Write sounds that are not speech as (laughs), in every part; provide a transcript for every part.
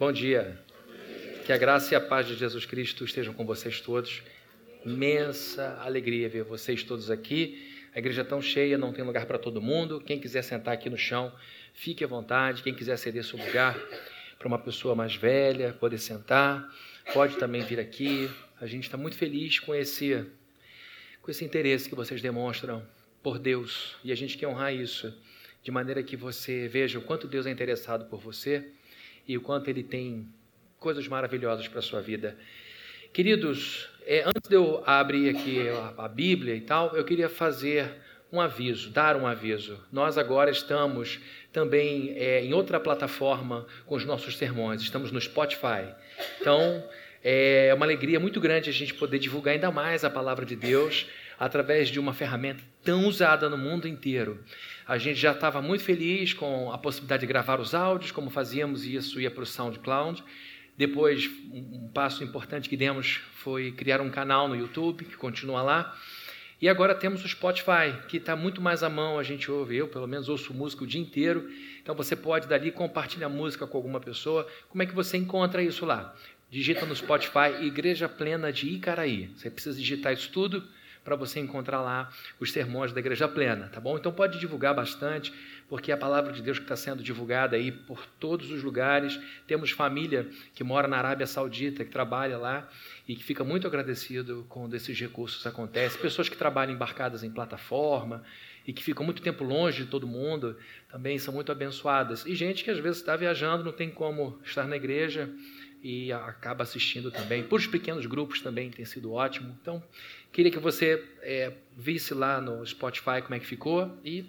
Bom dia. Que a graça e a paz de Jesus Cristo estejam com vocês todos. Imensa alegria ver vocês todos aqui. A igreja é tão cheia, não tem lugar para todo mundo. Quem quiser sentar aqui no chão, fique à vontade. Quem quiser ceder seu lugar para uma pessoa mais velha, poder sentar, pode também vir aqui. A gente está muito feliz com esse, com esse interesse que vocês demonstram por Deus e a gente quer honrar isso de maneira que você veja o quanto Deus é interessado por você e o quanto Ele tem coisas maravilhosas para a sua vida. Queridos, é, antes de eu abrir aqui a, a Bíblia e tal, eu queria fazer um aviso, dar um aviso. Nós agora estamos também é, em outra plataforma com os nossos sermões, estamos no Spotify. Então, é uma alegria muito grande a gente poder divulgar ainda mais a palavra de Deus através de uma ferramenta tão usada no mundo inteiro. A gente já estava muito feliz com a possibilidade de gravar os áudios, como fazíamos isso ia para o SoundCloud. Depois, um passo importante que demos foi criar um canal no YouTube, que continua lá. E agora temos o Spotify, que está muito mais à mão, a gente ouve, eu pelo menos ouço música o dia inteiro. Então você pode dali compartilhar música com alguma pessoa. Como é que você encontra isso lá? Digita no Spotify Igreja Plena de Icaraí. Você precisa digitar isso tudo para você encontrar lá os sermões da Igreja Plena, tá bom? Então pode divulgar bastante, porque é a palavra de Deus que está sendo divulgada aí por todos os lugares. Temos família que mora na Arábia Saudita, que trabalha lá e que fica muito agradecido quando esses recursos acontecem. Pessoas que trabalham embarcadas em plataforma e que ficam muito tempo longe de todo mundo também são muito abençoadas. E gente que às vezes está viajando, não tem como estar na igreja e acaba assistindo também. Por os pequenos grupos também tem sido ótimo. Então, queria que você é, visse lá no Spotify como é que ficou e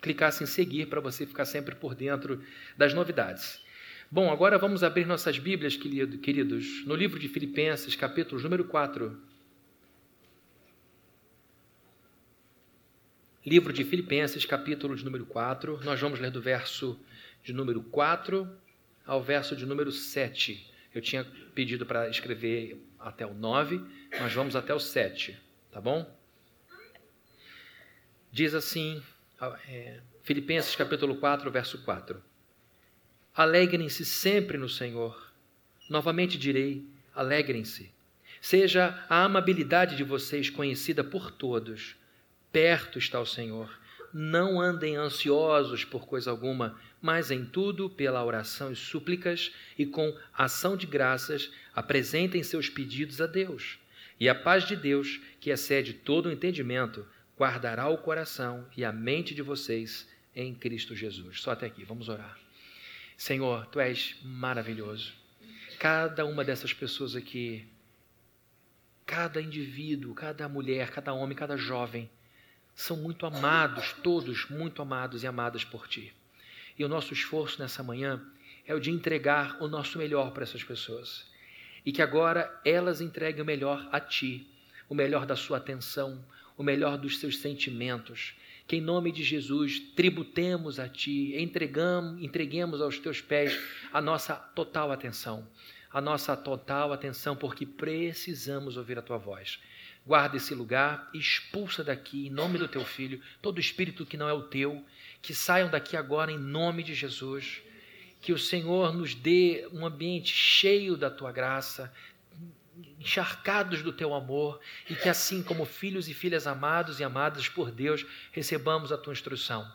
clicasse em seguir para você ficar sempre por dentro das novidades. Bom, agora vamos abrir nossas Bíblias, queridos, no livro de Filipenses, capítulo número 4. Livro de Filipenses, capítulo de número 4. Nós vamos ler do verso de número 4 ao verso de número 7. Eu tinha pedido para escrever até o 9, mas vamos até o 7, tá bom? Diz assim, é, Filipenses capítulo 4, verso 4. Alegrem-se sempre no Senhor. Novamente direi, alegrem-se. Seja a amabilidade de vocês conhecida por todos. Perto está o Senhor. Não andem ansiosos por coisa alguma, mas em tudo, pela oração e súplicas e com ação de graças, apresentem seus pedidos a Deus. E a paz de Deus, que excede todo o entendimento, guardará o coração e a mente de vocês em Cristo Jesus. Só até aqui, vamos orar. Senhor, tu és maravilhoso. Cada uma dessas pessoas aqui, cada indivíduo, cada mulher, cada homem, cada jovem, são muito amados, todos muito amados e amadas por ti. E o nosso esforço nessa manhã é o de entregar o nosso melhor para essas pessoas. E que agora elas entreguem o melhor a Ti, o melhor da sua atenção, o melhor dos seus sentimentos. Que em nome de Jesus tributemos a Ti, entregamos, entreguemos aos Teus pés a nossa total atenção. A nossa total atenção, porque precisamos ouvir a Tua voz. Guarda esse lugar, expulsa daqui, em nome do Teu Filho, todo espírito que não é o Teu que saiam daqui agora em nome de Jesus. Que o Senhor nos dê um ambiente cheio da tua graça, encharcados do teu amor, e que assim como filhos e filhas amados e amadas por Deus, recebamos a tua instrução.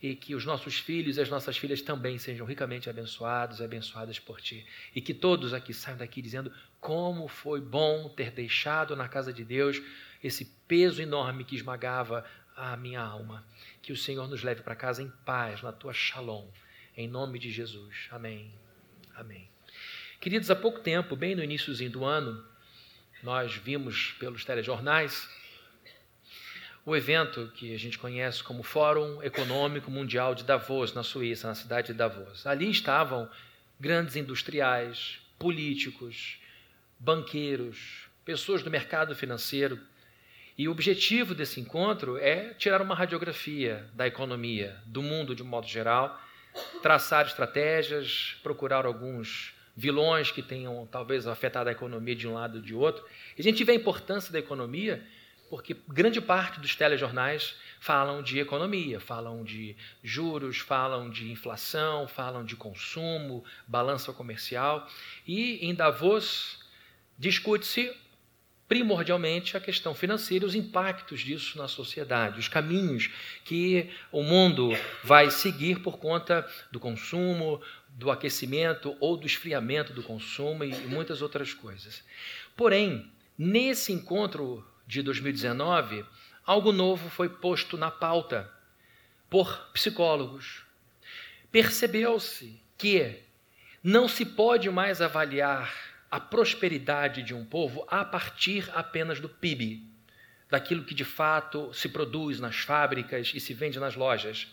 E que os nossos filhos e as nossas filhas também sejam ricamente abençoados e abençoadas por ti. E que todos aqui saiam daqui dizendo como foi bom ter deixado na casa de Deus esse peso enorme que esmagava a minha alma. Que o Senhor nos leve para casa em paz, na tua shalom. Em nome de Jesus. Amém. Amém. Queridos, há pouco tempo, bem no iníciozinho do ano, nós vimos pelos telejornais o evento que a gente conhece como Fórum Econômico Mundial de Davos, na Suíça, na cidade de Davos. Ali estavam grandes industriais, políticos, banqueiros, pessoas do mercado financeiro e o objetivo desse encontro é tirar uma radiografia da economia, do mundo de um modo geral, traçar estratégias, procurar alguns vilões que tenham talvez afetado a economia de um lado ou de outro. E a gente vê a importância da economia porque grande parte dos telejornais falam de economia, falam de juros, falam de inflação, falam de consumo, balança comercial. E em Davos discute-se primordialmente a questão financeira, os impactos disso na sociedade, os caminhos que o mundo vai seguir por conta do consumo, do aquecimento ou do esfriamento do consumo e muitas outras coisas. Porém, nesse encontro de 2019, algo novo foi posto na pauta por psicólogos. Percebeu-se que não se pode mais avaliar a prosperidade de um povo a partir apenas do PIB, daquilo que de fato se produz nas fábricas e se vende nas lojas.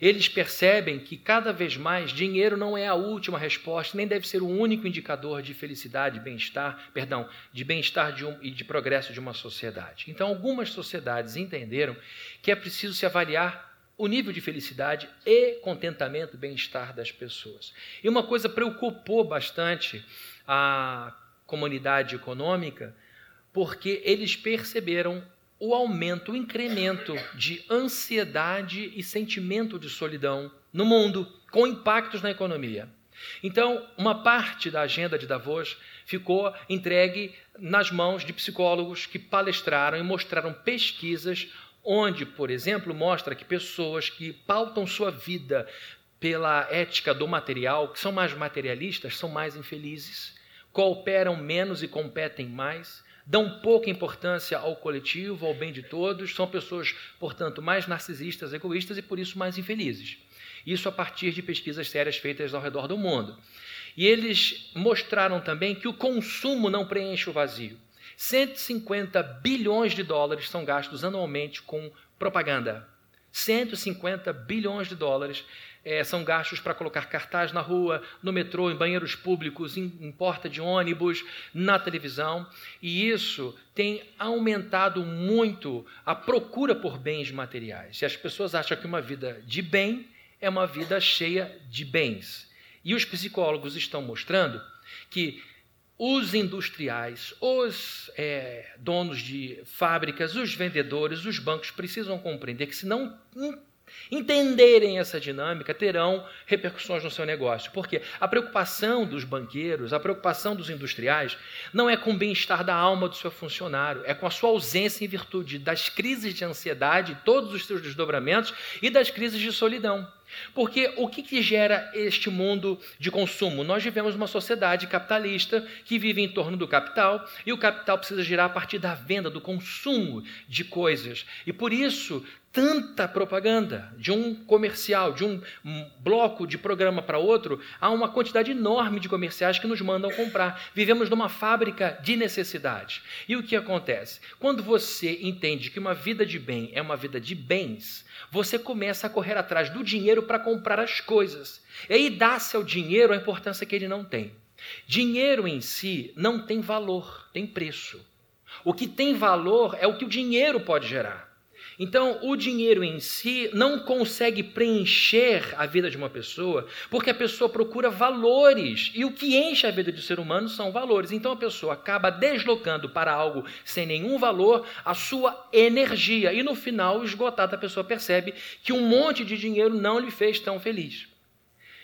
Eles percebem que cada vez mais dinheiro não é a última resposta, nem deve ser o único indicador de felicidade, bem-estar, perdão, de bem-estar um, e de progresso de uma sociedade. Então, algumas sociedades entenderam que é preciso se avaliar o nível de felicidade e contentamento, bem-estar das pessoas. E uma coisa preocupou bastante a comunidade econômica, porque eles perceberam o aumento, o incremento de ansiedade e sentimento de solidão no mundo, com impactos na economia. Então, uma parte da agenda de Davos ficou entregue nas mãos de psicólogos que palestraram e mostraram pesquisas onde, por exemplo, mostra que pessoas que pautam sua vida pela ética do material, que são mais materialistas, são mais infelizes, cooperam menos e competem mais, dão pouca importância ao coletivo, ao bem de todos, são pessoas, portanto, mais narcisistas, egoístas e por isso mais infelizes. Isso a partir de pesquisas sérias feitas ao redor do mundo. E eles mostraram também que o consumo não preenche o vazio. 150 bilhões de dólares são gastos anualmente com propaganda. 150 bilhões de dólares é, são gastos para colocar cartaz na rua, no metrô, em banheiros públicos, em, em porta de ônibus, na televisão. E isso tem aumentado muito a procura por bens materiais. E as pessoas acham que uma vida de bem é uma vida cheia de bens. E os psicólogos estão mostrando que os industriais, os é, donos de fábricas, os vendedores, os bancos precisam compreender que se não entenderem essa dinâmica, terão repercussões no seu negócio. Porque a preocupação dos banqueiros, a preocupação dos industriais, não é com o bem-estar da alma do seu funcionário, é com a sua ausência em virtude das crises de ansiedade, todos os seus desdobramentos e das crises de solidão. Porque o que, que, gera este mundo de consumo? Nós vivemos uma sociedade capitalista que vive em torno do capital e o capital precisa girar a partir da venda, do consumo de coisas. E por isso tanta propaganda, de um comercial, de um bloco de programa para outro, há uma quantidade enorme de comerciais que nos mandam comprar. Vivemos numa fábrica de necessidade. E o que acontece? Quando você entende que uma vida de bem é uma vida de bens, você começa a correr atrás do dinheiro para comprar as coisas. E aí dá-se ao dinheiro a importância que ele não tem. Dinheiro em si não tem valor, tem preço. O que tem valor é o que o dinheiro pode gerar. Então, o dinheiro em si não consegue preencher a vida de uma pessoa, porque a pessoa procura valores, e o que enche a vida do ser humano são valores. Então, a pessoa acaba deslocando para algo sem nenhum valor a sua energia, e no final, esgotada, a pessoa percebe que um monte de dinheiro não lhe fez tão feliz.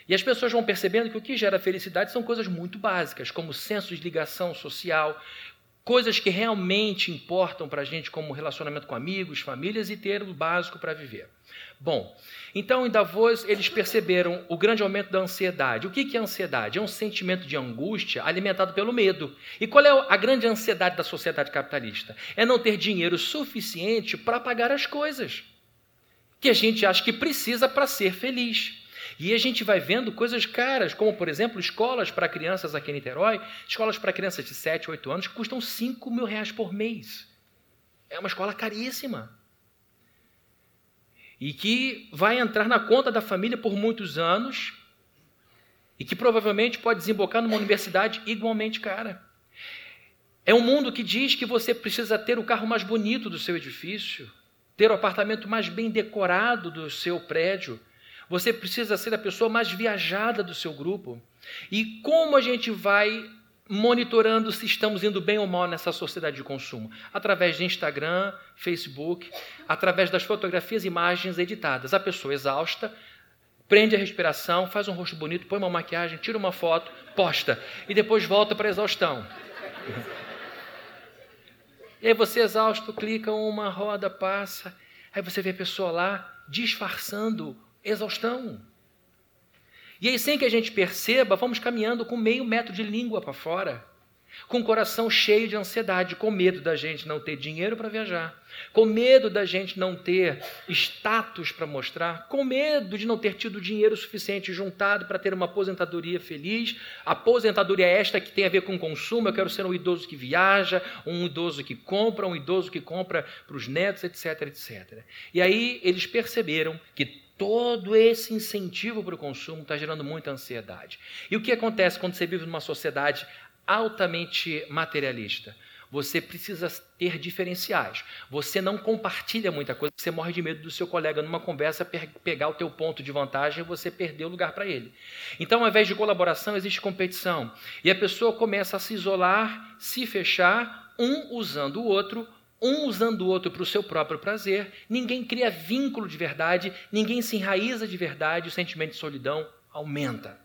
E as pessoas vão percebendo que o que gera felicidade são coisas muito básicas, como senso de ligação social, coisas que realmente importam para a gente, como relacionamento com amigos, famílias e ter o básico para viver. Bom, então em Davos eles perceberam o grande aumento da ansiedade. O que é ansiedade? É um sentimento de angústia alimentado pelo medo. E qual é a grande ansiedade da sociedade capitalista? É não ter dinheiro suficiente para pagar as coisas que a gente acha que precisa para ser feliz. E a gente vai vendo coisas caras, como, por exemplo, escolas para crianças aqui em Niterói, escolas para crianças de 7, 8 anos, que custam 5 mil reais por mês. É uma escola caríssima. E que vai entrar na conta da família por muitos anos e que provavelmente pode desembocar numa universidade igualmente cara. É um mundo que diz que você precisa ter o carro mais bonito do seu edifício, ter o apartamento mais bem decorado do seu prédio, você precisa ser a pessoa mais viajada do seu grupo. E como a gente vai monitorando se estamos indo bem ou mal nessa sociedade de consumo, através de Instagram, Facebook, através das fotografias e imagens editadas. A pessoa exausta prende a respiração, faz um rosto bonito, põe uma maquiagem, tira uma foto, posta e depois volta para a exaustão. E aí você exausto, clica uma roda, passa, aí você vê a pessoa lá disfarçando exaustão. E aí, sem que a gente perceba, vamos caminhando com meio metro de língua para fora, com o coração cheio de ansiedade, com medo da gente não ter dinheiro para viajar, com medo da gente não ter status para mostrar, com medo de não ter tido dinheiro suficiente juntado para ter uma aposentadoria feliz, aposentadoria esta que tem a ver com consumo, eu quero ser um idoso que viaja, um idoso que compra, um idoso que compra para os netos, etc, etc. E aí eles perceberam que todo esse incentivo para o consumo está gerando muita ansiedade. E o que acontece quando você vive numa sociedade altamente materialista? Você precisa ter diferenciais. Você não compartilha muita coisa, você morre de medo do seu colega numa conversa pegar o teu ponto de vantagem e você perder o lugar para ele. Então, ao invés de colaboração, existe competição. E a pessoa começa a se isolar, se fechar, um usando o outro, um usando o outro para o seu próprio prazer, ninguém cria vínculo de verdade, ninguém se enraiza de verdade, o sentimento de solidão aumenta.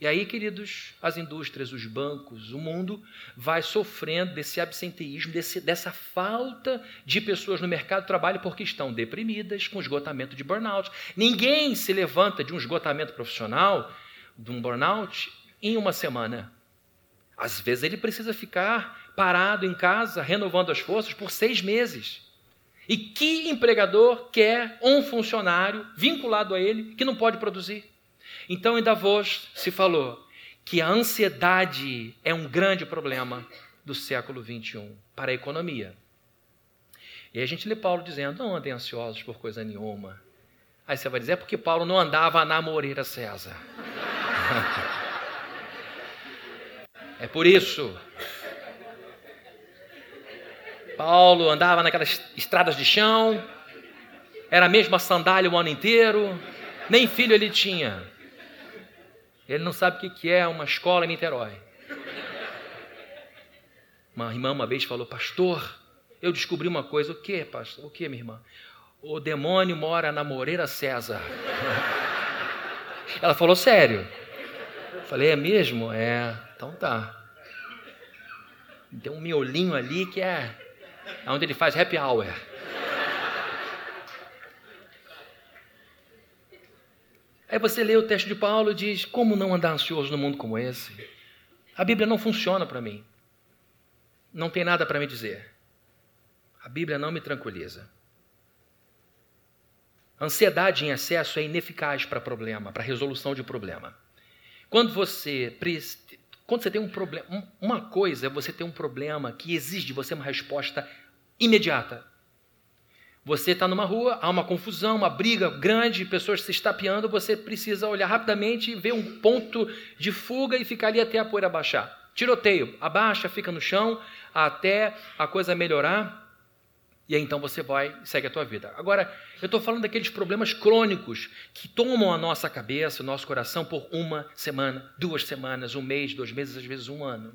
E aí, queridos, as indústrias, os bancos, o mundo vai sofrendo desse absenteísmo, desse, dessa falta de pessoas no mercado de trabalho porque estão deprimidas, com esgotamento de burnout. Ninguém se levanta de um esgotamento profissional, de um burnout, em uma semana. Às vezes ele precisa ficar parado em casa, renovando as forças por seis meses. E que empregador quer um funcionário vinculado a ele que não pode produzir? Então, em Davos se falou que a ansiedade é um grande problema do século 21 para a economia. E a gente lê Paulo dizendo: não andem ansiosos por coisa nenhuma. Aí você vai dizer: é porque Paulo não andava na Moreira César. (laughs) é por isso. Paulo andava naquelas estradas de chão, era a mesma sandália o ano inteiro, nem filho ele tinha. Ele não sabe o que é uma escola em Niterói. Uma irmã uma vez falou, pastor, eu descobri uma coisa. O que, pastor? O que, minha irmã? O demônio mora na Moreira César. Ela falou, sério. Eu falei, é mesmo? É, então tá. Tem um miolinho ali que é é onde ele faz happy hour. Aí você lê o texto de Paulo e diz: Como não andar ansioso no mundo como esse? A Bíblia não funciona para mim. Não tem nada para me dizer. A Bíblia não me tranquiliza. Ansiedade em excesso é ineficaz para problema, para resolução de problema. Quando você quando você tem um problema, uma coisa é você ter um problema que exige de você uma resposta imediata. Você está numa rua, há uma confusão, uma briga grande, pessoas se estapeando, você precisa olhar rapidamente, ver um ponto de fuga e ficar ali até a poeira baixar. Tiroteio, abaixa, fica no chão, até a coisa melhorar. E aí então você vai e segue a tua vida. Agora, eu estou falando daqueles problemas crônicos que tomam a nossa cabeça, o nosso coração por uma semana, duas semanas, um mês, dois meses, às vezes um ano.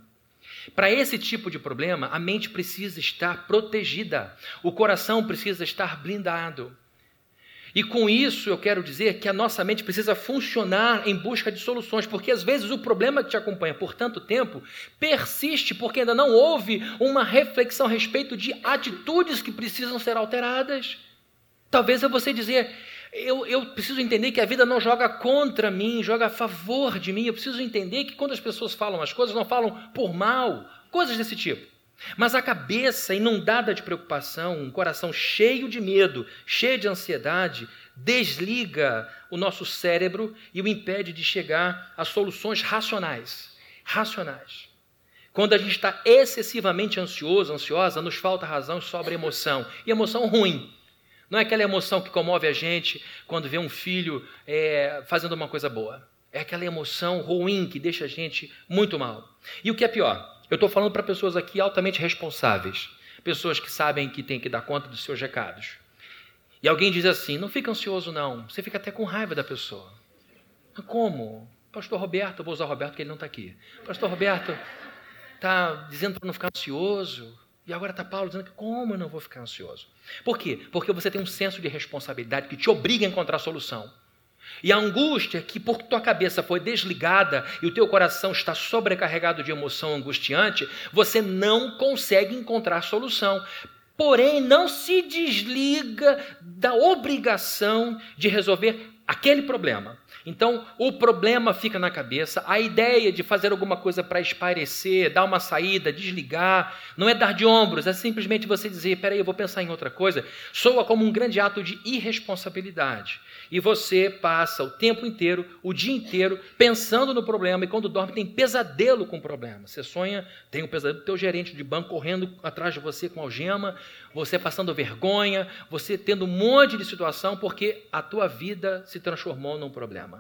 Para esse tipo de problema, a mente precisa estar protegida, o coração precisa estar blindado. E com isso eu quero dizer que a nossa mente precisa funcionar em busca de soluções, porque às vezes o problema que te acompanha por tanto tempo persiste porque ainda não houve uma reflexão a respeito de atitudes que precisam ser alteradas. Talvez é você dizer, eu, eu, preciso entender que a vida não joga contra mim, joga a favor de mim. Eu preciso entender que quando as pessoas falam as coisas, não falam por mal, coisas desse tipo. Mas a cabeça inundada de preocupação, um coração cheio de medo, cheio de ansiedade, desliga o nosso cérebro e o impede de chegar a soluções racionais. Racionais. Quando a gente está excessivamente ansioso, ansiosa, nos falta razão e sobra emoção. E emoção ruim. Não é aquela emoção que comove a gente quando vê um filho é, fazendo uma coisa boa. É aquela emoção ruim que deixa a gente muito mal. E o que é pior? Eu estou falando para pessoas aqui altamente responsáveis, pessoas que sabem que tem que dar conta dos seus recados. E alguém diz assim: não fica ansioso, não. Você fica até com raiva da pessoa. Como? Pastor Roberto, vou usar o Roberto porque ele não está aqui. Pastor Roberto, está dizendo para não ficar ansioso. E agora está Paulo dizendo que como eu não vou ficar ansioso? Por quê? Porque você tem um senso de responsabilidade que te obriga a encontrar solução. E a angústia que por tua cabeça foi desligada e o teu coração está sobrecarregado de emoção angustiante, você não consegue encontrar solução. Porém, não se desliga da obrigação de resolver aquele problema. Então, o problema fica na cabeça, a ideia de fazer alguma coisa para espairecer, dar uma saída, desligar, não é dar de ombros, é simplesmente você dizer: peraí, eu vou pensar em outra coisa. Soa como um grande ato de irresponsabilidade. E você passa o tempo inteiro, o dia inteiro, pensando no problema, e quando dorme tem pesadelo com o problema. Você sonha, tem um pesadelo do teu gerente de banco correndo atrás de você com algema, você passando vergonha, você tendo um monte de situação, porque a tua vida se transformou num problema.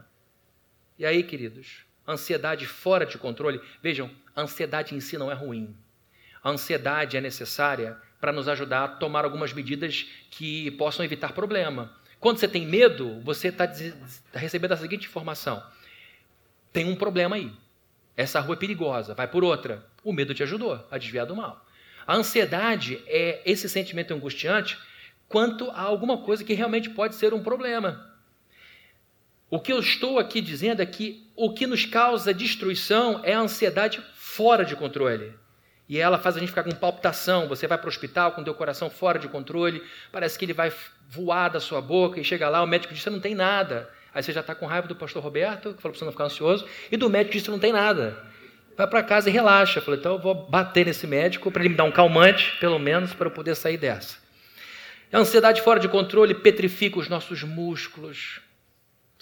E aí, queridos, ansiedade fora de controle, vejam, a ansiedade em si não é ruim. A ansiedade é necessária para nos ajudar a tomar algumas medidas que possam evitar problema. Quando você tem medo, você está tá recebendo a seguinte informação: tem um problema aí. Essa rua é perigosa, vai por outra. O medo te ajudou a desviar do mal. A ansiedade é esse sentimento angustiante quanto a alguma coisa que realmente pode ser um problema. O que eu estou aqui dizendo é que o que nos causa destruição é a ansiedade fora de controle. E ela faz a gente ficar com palpitação. Você vai para o hospital com o teu coração fora de controle, parece que ele vai voar da sua boca e chega lá, o médico diz: Você não tem nada. Aí você já está com raiva do pastor Roberto, que falou para você não ficar ansioso, e do médico diz: Você não tem nada. Vai para casa e relaxa. Eu falei: Então eu vou bater nesse médico para ele me dar um calmante, pelo menos, para eu poder sair dessa. A ansiedade fora de controle petrifica os nossos músculos,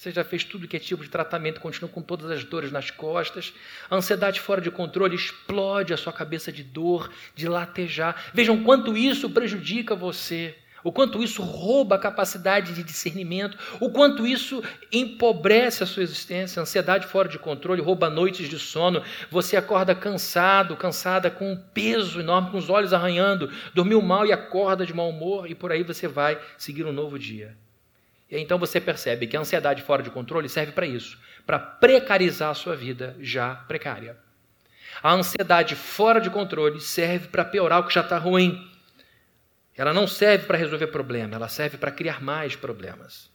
você já fez tudo que é tipo de tratamento, continua com todas as dores nas costas. A ansiedade fora de controle explode a sua cabeça de dor, de latejar. Vejam quanto isso prejudica você. O quanto isso rouba a capacidade de discernimento, o quanto isso empobrece a sua existência. A ansiedade fora de controle rouba noites de sono. Você acorda cansado, cansada, com um peso enorme, com os olhos arranhando, dormiu mal e acorda de mau humor, e por aí você vai seguir um novo dia. E então você percebe que a ansiedade fora de controle serve para isso, para precarizar a sua vida já precária. A ansiedade fora de controle serve para piorar o que já está ruim. Ela não serve para resolver problema, ela serve para criar mais problemas.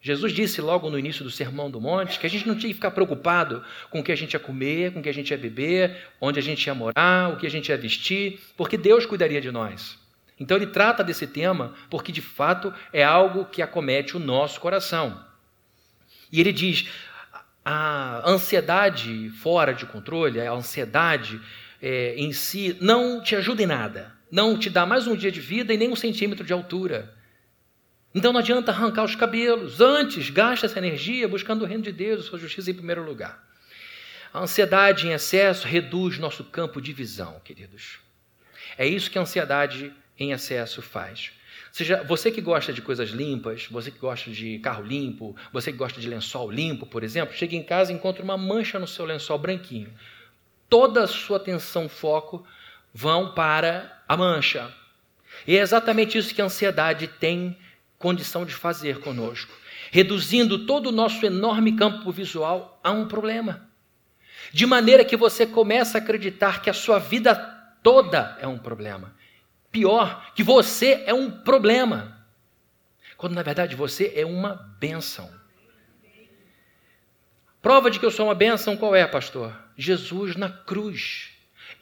Jesus disse logo no início do Sermão do Monte que a gente não tinha que ficar preocupado com o que a gente ia comer, com o que a gente ia beber, onde a gente ia morar, o que a gente ia vestir, porque Deus cuidaria de nós. Então ele trata desse tema porque de fato é algo que acomete o nosso coração. E ele diz: a ansiedade fora de controle, a ansiedade é, em si, não te ajuda em nada. Não te dá mais um dia de vida e nem um centímetro de altura. Então não adianta arrancar os cabelos. Antes, gasta essa energia buscando o reino de Deus, sua justiça em primeiro lugar. A ansiedade em excesso reduz nosso campo de visão, queridos. É isso que a ansiedade em excesso faz. Seja, você que gosta de coisas limpas, você que gosta de carro limpo, você que gosta de lençol limpo, por exemplo, chega em casa e encontra uma mancha no seu lençol branquinho. Toda a sua atenção, foco vão para a mancha. E é exatamente isso que a ansiedade tem condição de fazer conosco, reduzindo todo o nosso enorme campo visual a um problema. De maneira que você começa a acreditar que a sua vida toda é um problema Pior, que você é um problema, quando na verdade você é uma bênção. Prova de que eu sou uma bênção qual é, pastor? Jesus na cruz.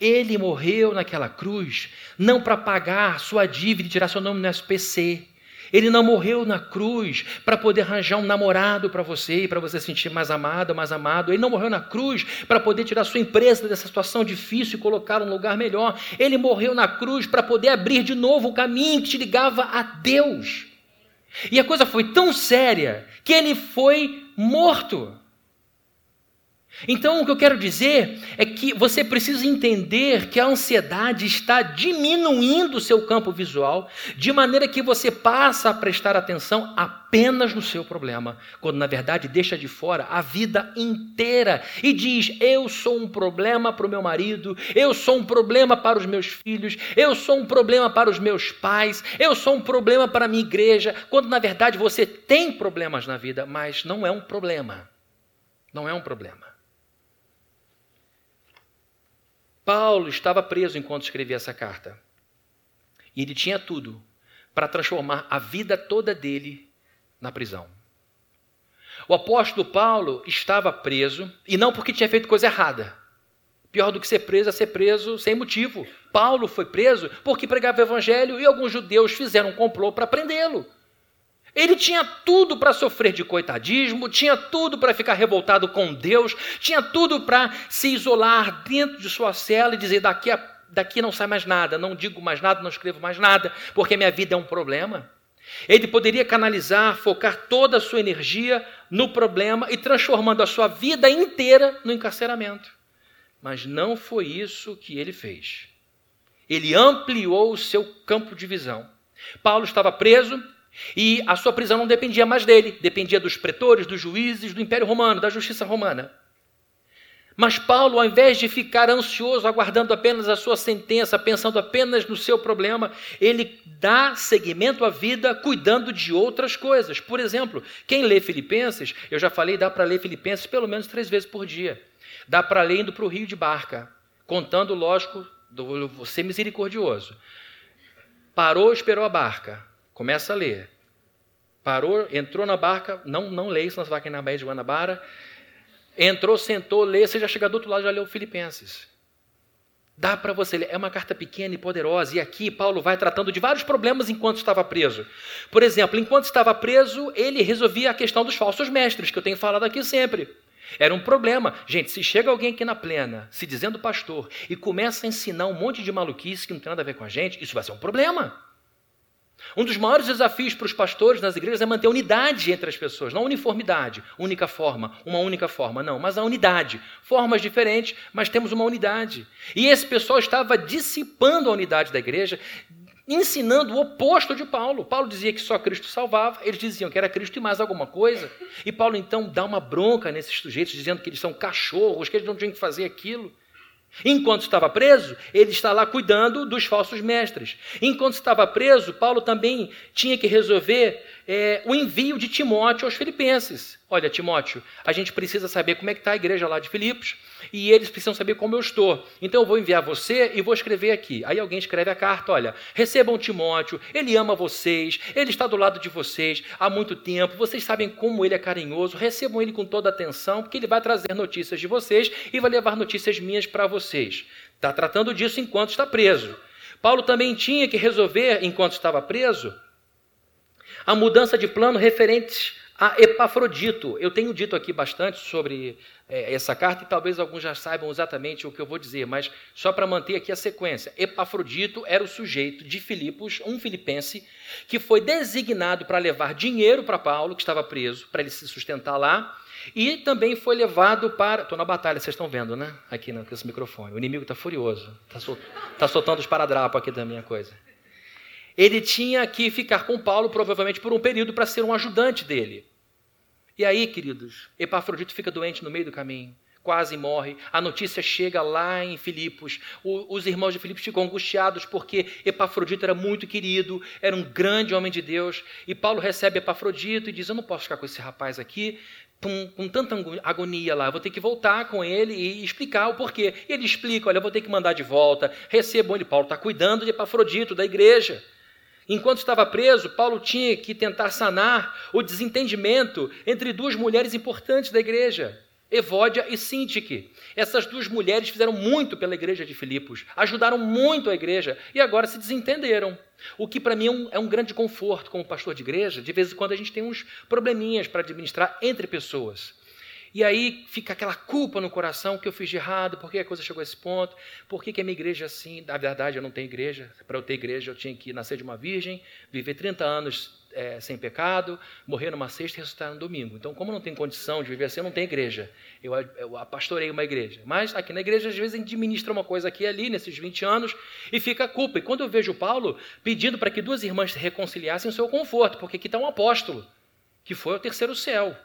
Ele morreu naquela cruz, não para pagar sua dívida e tirar seu nome no SPC, ele não morreu na cruz para poder arranjar um namorado para você e para você se sentir mais amado, mais amado. Ele não morreu na cruz para poder tirar sua empresa dessa situação difícil e colocá-la num lugar melhor. Ele morreu na cruz para poder abrir de novo o caminho que te ligava a Deus. E a coisa foi tão séria que ele foi morto. Então, o que eu quero dizer é que você precisa entender que a ansiedade está diminuindo o seu campo visual, de maneira que você passa a prestar atenção apenas no seu problema, quando na verdade deixa de fora a vida inteira e diz: Eu sou um problema para o meu marido, eu sou um problema para os meus filhos, eu sou um problema para os meus pais, eu sou um problema para a minha igreja, quando na verdade você tem problemas na vida, mas não é um problema. Não é um problema. Paulo estava preso enquanto escrevia essa carta. E ele tinha tudo para transformar a vida toda dele na prisão. O apóstolo Paulo estava preso, e não porque tinha feito coisa errada. Pior do que ser preso é ser preso sem motivo. Paulo foi preso porque pregava o evangelho e alguns judeus fizeram um complô para prendê-lo. Ele tinha tudo para sofrer de coitadismo, tinha tudo para ficar revoltado com Deus, tinha tudo para se isolar dentro de sua cela e dizer: daqui, a, daqui não sai mais nada, não digo mais nada, não escrevo mais nada, porque minha vida é um problema. Ele poderia canalizar, focar toda a sua energia no problema e transformando a sua vida inteira no encarceramento. Mas não foi isso que ele fez. Ele ampliou o seu campo de visão. Paulo estava preso, e a sua prisão não dependia mais dele, dependia dos pretores, dos juízes, do Império Romano, da justiça romana. Mas Paulo, ao invés de ficar ansioso, aguardando apenas a sua sentença, pensando apenas no seu problema, ele dá seguimento à vida cuidando de outras coisas. Por exemplo, quem lê Filipenses, eu já falei, dá para ler Filipenses pelo menos três vezes por dia. Dá para ler indo para o Rio de Barca, contando, lógico, do ser misericordioso. Parou, esperou a barca. Começa a ler. Parou, entrou na barca, não, não lê, senão você vai na Baía de Guanabara. Entrou, sentou, lê, você já chega do outro lado, já leu Filipenses. Dá para você ler. É uma carta pequena e poderosa. E aqui Paulo vai tratando de vários problemas enquanto estava preso. Por exemplo, enquanto estava preso, ele resolvia a questão dos falsos mestres, que eu tenho falado aqui sempre. Era um problema. Gente, se chega alguém aqui na plena, se dizendo pastor, e começa a ensinar um monte de maluquice que não tem nada a ver com a gente, isso vai ser um problema. Um dos maiores desafios para os pastores nas igrejas é manter a unidade entre as pessoas, não uniformidade, única forma, uma única forma, não, mas a unidade. Formas diferentes, mas temos uma unidade. E esse pessoal estava dissipando a unidade da igreja, ensinando o oposto de Paulo. Paulo dizia que só Cristo salvava, eles diziam que era Cristo e mais alguma coisa. E Paulo então dá uma bronca nesses sujeitos, dizendo que eles são cachorros, que eles não tinham que fazer aquilo. Enquanto estava preso, ele está lá cuidando dos falsos mestres. Enquanto estava preso, Paulo também tinha que resolver é, o envio de Timóteo aos filipenses. Olha, Timóteo, a gente precisa saber como é que está a igreja lá de Filipos e eles precisam saber como eu estou. Então eu vou enviar você e vou escrever aqui. Aí alguém escreve a carta, olha, recebam Timóteo, ele ama vocês, ele está do lado de vocês há muito tempo, vocês sabem como ele é carinhoso, recebam ele com toda atenção, porque ele vai trazer notícias de vocês e vai levar notícias minhas para vocês. Está tratando disso enquanto está preso. Paulo também tinha que resolver, enquanto estava preso, a mudança de plano referente a Epafrodito. Eu tenho dito aqui bastante sobre é, essa carta e talvez alguns já saibam exatamente o que eu vou dizer, mas só para manter aqui a sequência. Epafrodito era o sujeito de Filipos, um filipense, que foi designado para levar dinheiro para Paulo, que estava preso, para ele se sustentar lá, e também foi levado para. Estou na batalha, vocês estão vendo, né? Aqui com esse microfone. O inimigo está furioso. Está sol... tá soltando os paradrapos aqui da minha coisa ele tinha que ficar com Paulo, provavelmente por um período, para ser um ajudante dele. E aí, queridos, Epafrodito fica doente no meio do caminho, quase morre. A notícia chega lá em Filipos. O, os irmãos de Filipos ficam angustiados porque Epafrodito era muito querido, era um grande homem de Deus. E Paulo recebe Epafrodito e diz: Eu não posso ficar com esse rapaz aqui. Com, com, tanta agonia lá, eu vou ter que voltar com ele e explicar o porquê. E ele explica: olha, eu vou ter que mandar de volta, recebam ele. Paulo está cuidando de Epafrodito, da igreja. Enquanto estava preso, Paulo tinha que tentar sanar o desentendimento entre duas mulheres importantes da igreja, Evódia e Sintique. Essas duas mulheres fizeram muito pela igreja de Filipos, ajudaram muito a igreja e agora se desentenderam. O que para mim é um, é um, grande conforto como pastor de igreja. De vez em quando a gente tem uns probleminhas para administrar entre pessoas. E aí fica aquela culpa no coração que eu fiz de errado, por que a coisa chegou a esse ponto, por que, que a minha igreja é assim? Na verdade, eu não tenho igreja. Para eu ter igreja, eu tinha que nascer de uma virgem, viver 30 anos é, sem pecado, morrer numa sexta e ressuscitar no domingo. Então, como não tem condição de viver assim, eu não tenho igreja. Eu, eu pastorei uma igreja. Mas aqui na igreja, às vezes, a gente administra uma coisa aqui e ali, nesses 20 anos, e fica a culpa. E quando eu vejo Paulo pedindo para que duas irmãs se reconciliassem, o seu conforto, porque aqui está um apóstolo, que foi ao terceiro céu.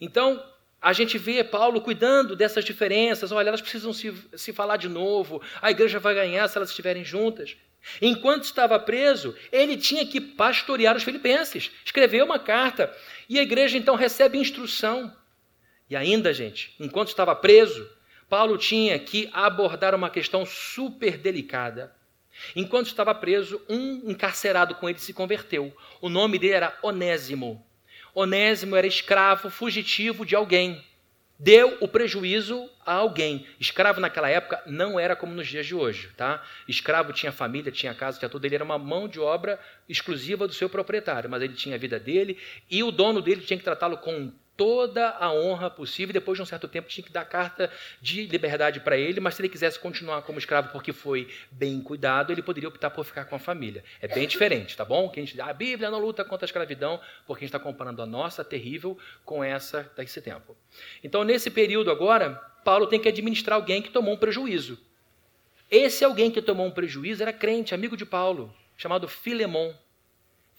Então, a gente vê Paulo cuidando dessas diferenças. Olha, elas precisam se, se falar de novo. A igreja vai ganhar se elas estiverem juntas. Enquanto estava preso, ele tinha que pastorear os filipenses, escreveu uma carta. E a igreja então recebe instrução. E ainda, gente, enquanto estava preso, Paulo tinha que abordar uma questão super delicada. Enquanto estava preso, um encarcerado com ele se converteu. O nome dele era Onésimo. Onésimo era escravo fugitivo de alguém. Deu o prejuízo a alguém. Escravo naquela época não era como nos dias de hoje, tá? Escravo tinha família, tinha casa, tinha tudo. Ele era uma mão de obra exclusiva do seu proprietário, mas ele tinha a vida dele e o dono dele tinha que tratá-lo com toda a honra possível. Depois de um certo tempo, tinha que dar carta de liberdade para ele, mas se ele quisesse continuar como escravo porque foi bem cuidado, ele poderia optar por ficar com a família. É bem (laughs) diferente, tá bom? Que a, gente, a Bíblia não luta contra a escravidão, porque a gente está comparando a nossa terrível com essa desse tempo. Então, nesse período agora, Paulo tem que administrar alguém que tomou um prejuízo. Esse alguém que tomou um prejuízo era crente, amigo de Paulo, chamado Filemon.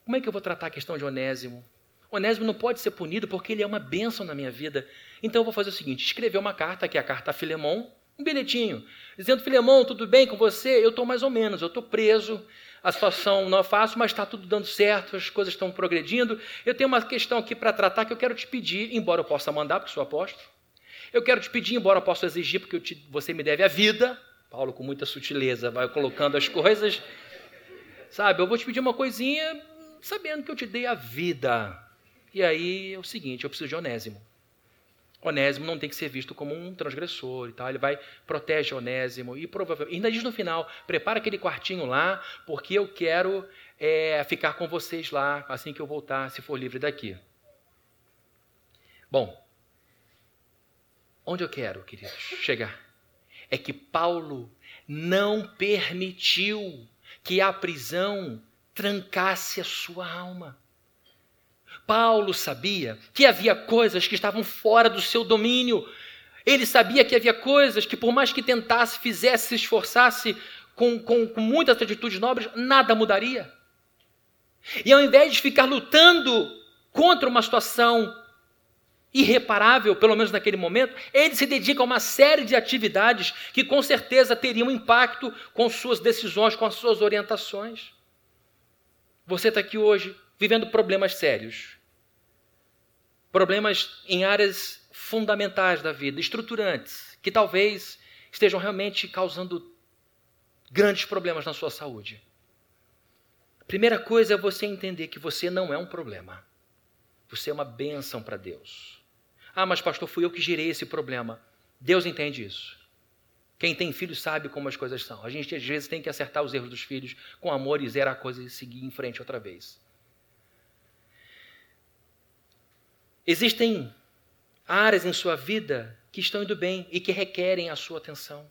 Como é que eu vou tratar a questão de Onésimo? Onésimo não pode ser punido porque ele é uma bênção na minha vida. Então eu vou fazer o seguinte: escrever uma carta, que é a carta a Filemon, um bilhetinho, dizendo: Filemon, tudo bem com você? Eu estou mais ou menos, eu estou preso, a situação não é fácil, mas está tudo dando certo, as coisas estão progredindo. Eu tenho uma questão aqui para tratar que eu quero te pedir, embora eu possa mandar, porque sou apóstolo. Eu quero te pedir, embora eu possa exigir, porque te, você me deve a vida. Paulo, com muita sutileza, vai colocando as coisas. Sabe, eu vou te pedir uma coisinha, sabendo que eu te dei a vida. E aí é o seguinte, eu preciso de Onésimo. Onésimo não tem que ser visto como um transgressor e tal. Ele vai, protege Onésimo e provavelmente. Ainda diz no final: prepara aquele quartinho lá, porque eu quero é, ficar com vocês lá assim que eu voltar, se for livre daqui. Bom, onde eu quero, queridos, chegar? É que Paulo não permitiu que a prisão trancasse a sua alma. Paulo sabia que havia coisas que estavam fora do seu domínio. Ele sabia que havia coisas que, por mais que tentasse, fizesse, se esforçasse com, com, com muitas atitudes nobres, nada mudaria. E ao invés de ficar lutando contra uma situação irreparável, pelo menos naquele momento, ele se dedica a uma série de atividades que com certeza teriam impacto com suas decisões, com as suas orientações. Você está aqui hoje vivendo problemas sérios problemas em áreas fundamentais da vida, estruturantes, que talvez estejam realmente causando grandes problemas na sua saúde. A primeira coisa é você entender que você não é um problema. Você é uma bênção para Deus. Ah, mas pastor, fui eu que gerei esse problema. Deus entende isso. Quem tem filhos sabe como as coisas são. A gente às vezes tem que acertar os erros dos filhos com amor e zerar a coisa e seguir em frente outra vez. Existem áreas em sua vida que estão indo bem e que requerem a sua atenção,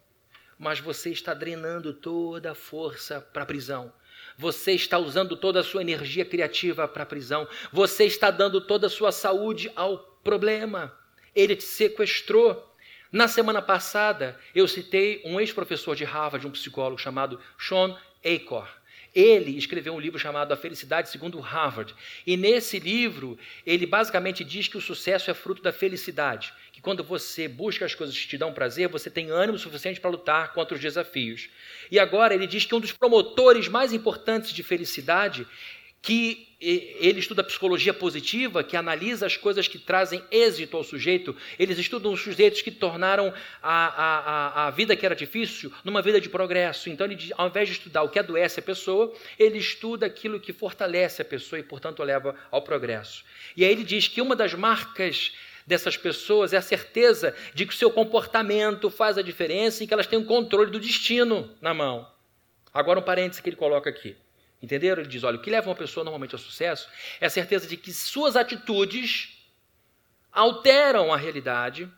mas você está drenando toda a força para a prisão. Você está usando toda a sua energia criativa para a prisão. Você está dando toda a sua saúde ao problema. Ele te sequestrou. Na semana passada, eu citei um ex-professor de Harvard, um psicólogo chamado Sean Acor. Ele escreveu um livro chamado A Felicidade Segundo Harvard. E nesse livro, ele basicamente diz que o sucesso é fruto da felicidade. Que quando você busca as coisas que te dão prazer, você tem ânimo suficiente para lutar contra os desafios. E agora ele diz que um dos promotores mais importantes de felicidade que ele estuda psicologia positiva, que analisa as coisas que trazem êxito ao sujeito. Eles estudam os sujeitos que tornaram a, a, a vida que era difícil numa vida de progresso. Então, ele, ao invés de estudar o que adoece a pessoa, ele estuda aquilo que fortalece a pessoa e, portanto, leva ao progresso. E aí ele diz que uma das marcas dessas pessoas é a certeza de que o seu comportamento faz a diferença e que elas têm o um controle do destino na mão. Agora, um parêntese que ele coloca aqui. Entenderam? Ele diz: olha, o que leva uma pessoa normalmente ao sucesso é a certeza de que suas atitudes alteram a realidade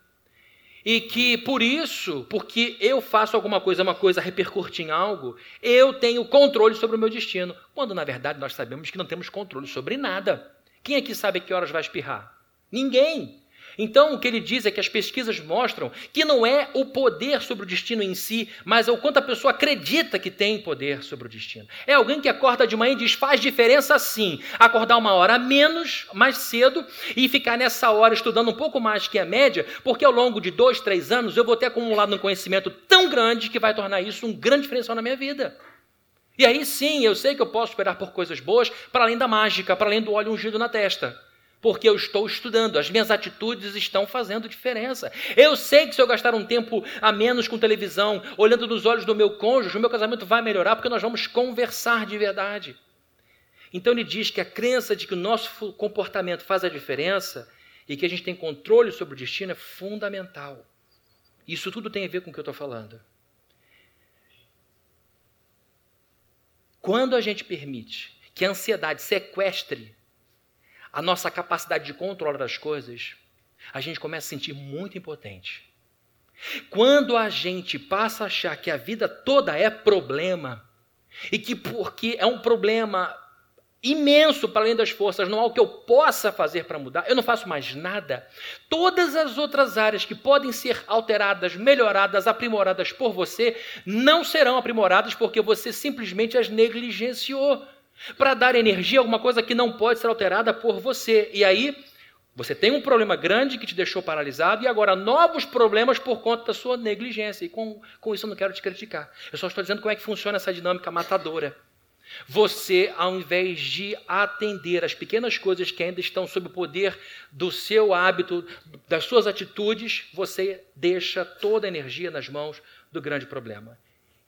e que por isso, porque eu faço alguma coisa, uma coisa repercute em algo, eu tenho controle sobre o meu destino. Quando na verdade nós sabemos que não temos controle sobre nada. Quem aqui sabe que horas vai espirrar? Ninguém. Então, o que ele diz é que as pesquisas mostram que não é o poder sobre o destino em si, mas é o quanto a pessoa acredita que tem poder sobre o destino. É alguém que acorda de manhã e diz: faz diferença sim. Acordar uma hora menos, mais cedo, e ficar nessa hora estudando um pouco mais que a média, porque ao longo de dois, três anos eu vou ter acumulado um conhecimento tão grande que vai tornar isso um grande diferencial na minha vida. E aí sim, eu sei que eu posso esperar por coisas boas para além da mágica, para além do óleo ungido na testa. Porque eu estou estudando, as minhas atitudes estão fazendo diferença. Eu sei que se eu gastar um tempo a menos com televisão, olhando nos olhos do meu cônjuge, o meu casamento vai melhorar, porque nós vamos conversar de verdade. Então ele diz que a crença de que o nosso comportamento faz a diferença e que a gente tem controle sobre o destino é fundamental. Isso tudo tem a ver com o que eu estou falando. Quando a gente permite que a ansiedade sequestre a nossa capacidade de controlar as coisas, a gente começa a sentir muito impotente. Quando a gente passa a achar que a vida toda é problema, e que porque é um problema imenso para além das forças, não há o que eu possa fazer para mudar, eu não faço mais nada. Todas as outras áreas que podem ser alteradas, melhoradas, aprimoradas por você, não serão aprimoradas porque você simplesmente as negligenciou para dar energia a alguma coisa que não pode ser alterada por você. E aí, você tem um problema grande que te deixou paralisado e agora novos problemas por conta da sua negligência. E com, com isso eu não quero te criticar. Eu só estou dizendo como é que funciona essa dinâmica matadora. Você, ao invés de atender as pequenas coisas que ainda estão sob o poder do seu hábito, das suas atitudes, você deixa toda a energia nas mãos do grande problema.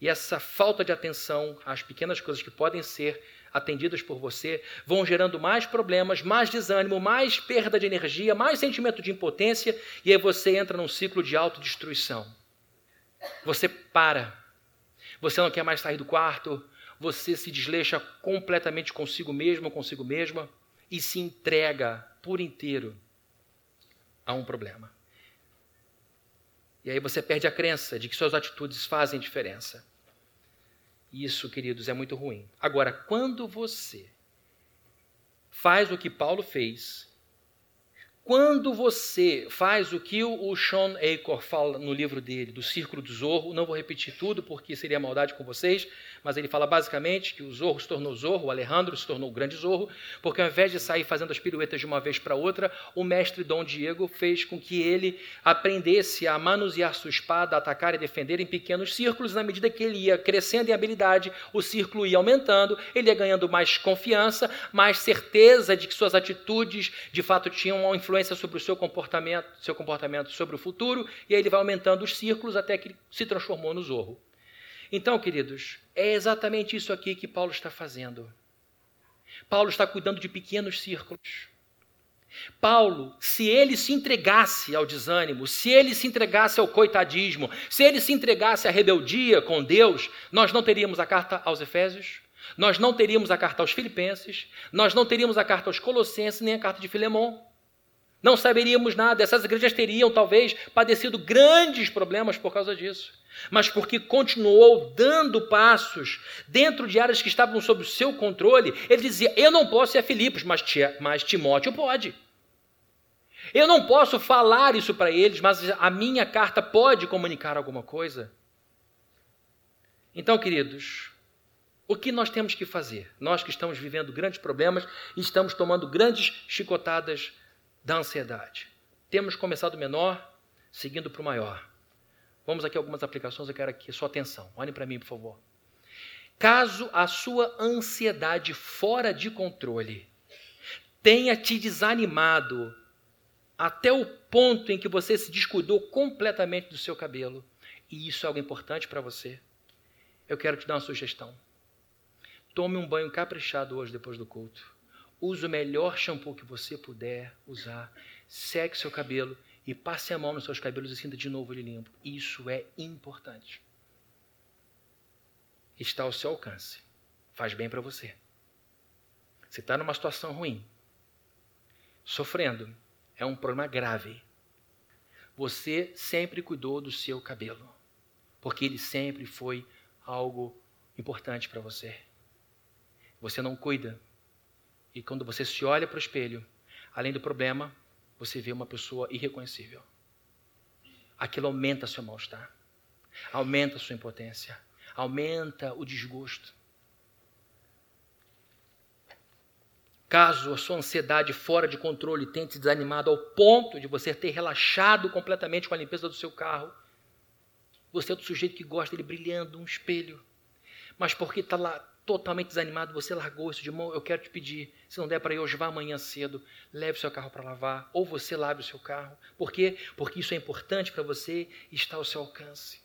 E essa falta de atenção às pequenas coisas que podem ser atendidas por você vão gerando mais problemas, mais desânimo, mais perda de energia, mais sentimento de impotência, e aí você entra num ciclo de autodestruição. Você para. Você não quer mais sair do quarto, você se desleixa completamente consigo mesmo, consigo mesma e se entrega por inteiro a um problema. E aí você perde a crença de que suas atitudes fazem diferença. Isso, queridos, é muito ruim. Agora, quando você faz o que Paulo fez quando você faz o que o Sean Acor fala no livro dele, do Círculo do Zorro, não vou repetir tudo porque seria maldade com vocês, mas ele fala basicamente que o Zorro se tornou Zorro, o Alejandro se tornou o grande Zorro, porque ao invés de sair fazendo as piruetas de uma vez para outra, o mestre Dom Diego fez com que ele aprendesse a manusear sua espada, atacar e defender em pequenos círculos, na medida que ele ia crescendo em habilidade, o círculo ia aumentando, ele ia ganhando mais confiança, mais certeza de que suas atitudes de fato tinham uma influência influência sobre o seu comportamento, seu comportamento sobre o futuro, e aí ele vai aumentando os círculos até que se transformou no zorro. Então, queridos, é exatamente isso aqui que Paulo está fazendo. Paulo está cuidando de pequenos círculos. Paulo, se ele se entregasse ao desânimo, se ele se entregasse ao coitadismo, se ele se entregasse à rebeldia com Deus, nós não teríamos a carta aos Efésios, nós não teríamos a carta aos Filipenses, nós não teríamos a carta aos Colossenses, nem a carta de Filemão. Não saberíamos nada. Essas igrejas teriam, talvez, padecido grandes problemas por causa disso. Mas porque continuou dando passos dentro de áreas que estavam sob o seu controle, ele dizia: Eu não posso ir a Filipos, mas, mas Timóteo pode. Eu não posso falar isso para eles, mas a minha carta pode comunicar alguma coisa. Então, queridos, o que nós temos que fazer? Nós que estamos vivendo grandes problemas e estamos tomando grandes chicotadas da ansiedade. Temos começado menor, seguindo para o maior. Vamos aqui algumas aplicações, eu quero aqui sua atenção. Olhem para mim, por favor. Caso a sua ansiedade fora de controle tenha te desanimado até o ponto em que você se descuidou completamente do seu cabelo, e isso é algo importante para você, eu quero te dar uma sugestão. Tome um banho caprichado hoje depois do culto. Use o melhor shampoo que você puder usar. Seque seu cabelo e passe a mão nos seus cabelos e sinta de novo ele limpo. Isso é importante. Está ao seu alcance. Faz bem para você. Se está numa situação ruim, sofrendo, é um problema grave. Você sempre cuidou do seu cabelo, porque ele sempre foi algo importante para você. Você não cuida e quando você se olha para o espelho, além do problema, você vê uma pessoa irreconhecível. Aquilo aumenta seu mal-estar, aumenta sua impotência, aumenta o desgosto. Caso a sua ansiedade fora de controle tenha te desanimado ao ponto de você ter relaxado completamente com a limpeza do seu carro, você é do sujeito que gosta dele brilhando um espelho, mas porque está lá totalmente desanimado, você largou isso de mão, eu quero te pedir, se não der para ir hoje, vá amanhã cedo, leve o seu carro para lavar, ou você lave o seu carro. Por quê? Porque isso é importante para você e está ao seu alcance.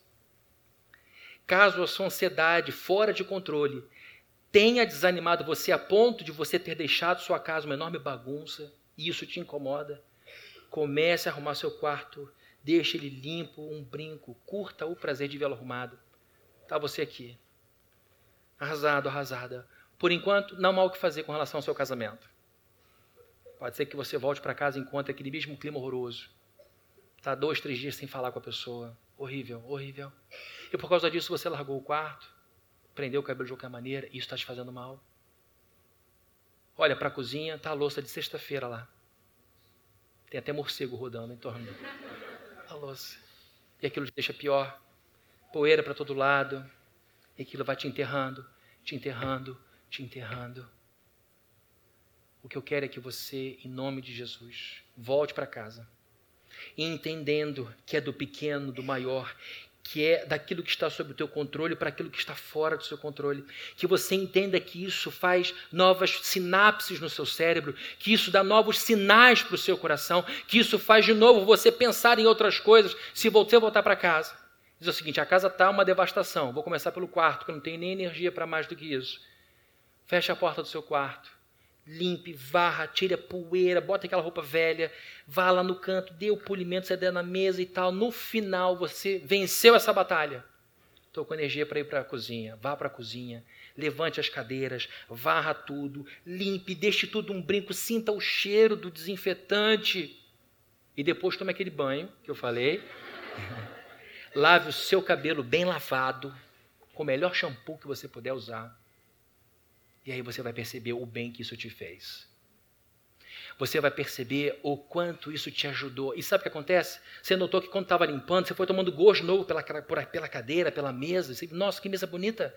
Caso a sua ansiedade fora de controle tenha desanimado você a ponto de você ter deixado sua casa uma enorme bagunça, e isso te incomoda, comece a arrumar seu quarto, deixe ele limpo, um brinco, curta o prazer de vê-lo arrumado. Está você aqui, arrasado, arrasada. Por enquanto, não há o que fazer com relação ao seu casamento. Pode ser que você volte para casa e encontre aquele mesmo clima horroroso. Está dois, três dias sem falar com a pessoa. Horrível, horrível. E por causa disso você largou o quarto, prendeu o cabelo de qualquer maneira, e isso está te fazendo mal. Olha para a cozinha, está a louça de sexta-feira lá. Tem até morcego rodando em torno da louça. E aquilo te deixa pior. Poeira para todo lado, e aquilo vai te enterrando, te enterrando, te enterrando. O que eu quero é que você, em nome de Jesus, volte para casa, entendendo que é do pequeno, do maior, que é daquilo que está sob o teu controle para aquilo que está fora do seu controle. Que você entenda que isso faz novas sinapses no seu cérebro, que isso dá novos sinais para o seu coração, que isso faz de novo você pensar em outras coisas se você voltar para casa. Diz o seguinte: a casa está uma devastação. Vou começar pelo quarto, que não tem nem energia para mais do que isso. Feche a porta do seu quarto. Limpe, varra, tire a poeira, bota aquela roupa velha, vá lá no canto, dê o polimento, você der na mesa e tal. No final você venceu essa batalha. Estou com energia para ir para a cozinha. Vá para a cozinha, levante as cadeiras, varra tudo, limpe, deixe tudo um brinco, sinta o cheiro do desinfetante. E depois tome aquele banho que eu falei. (laughs) Lave o seu cabelo bem lavado, com o melhor shampoo que você puder usar. E aí você vai perceber o bem que isso te fez. Você vai perceber o quanto isso te ajudou. E sabe o que acontece? Você notou que quando estava limpando, você foi tomando gosto novo pela, pela cadeira, pela mesa. Você, Nossa, que mesa bonita.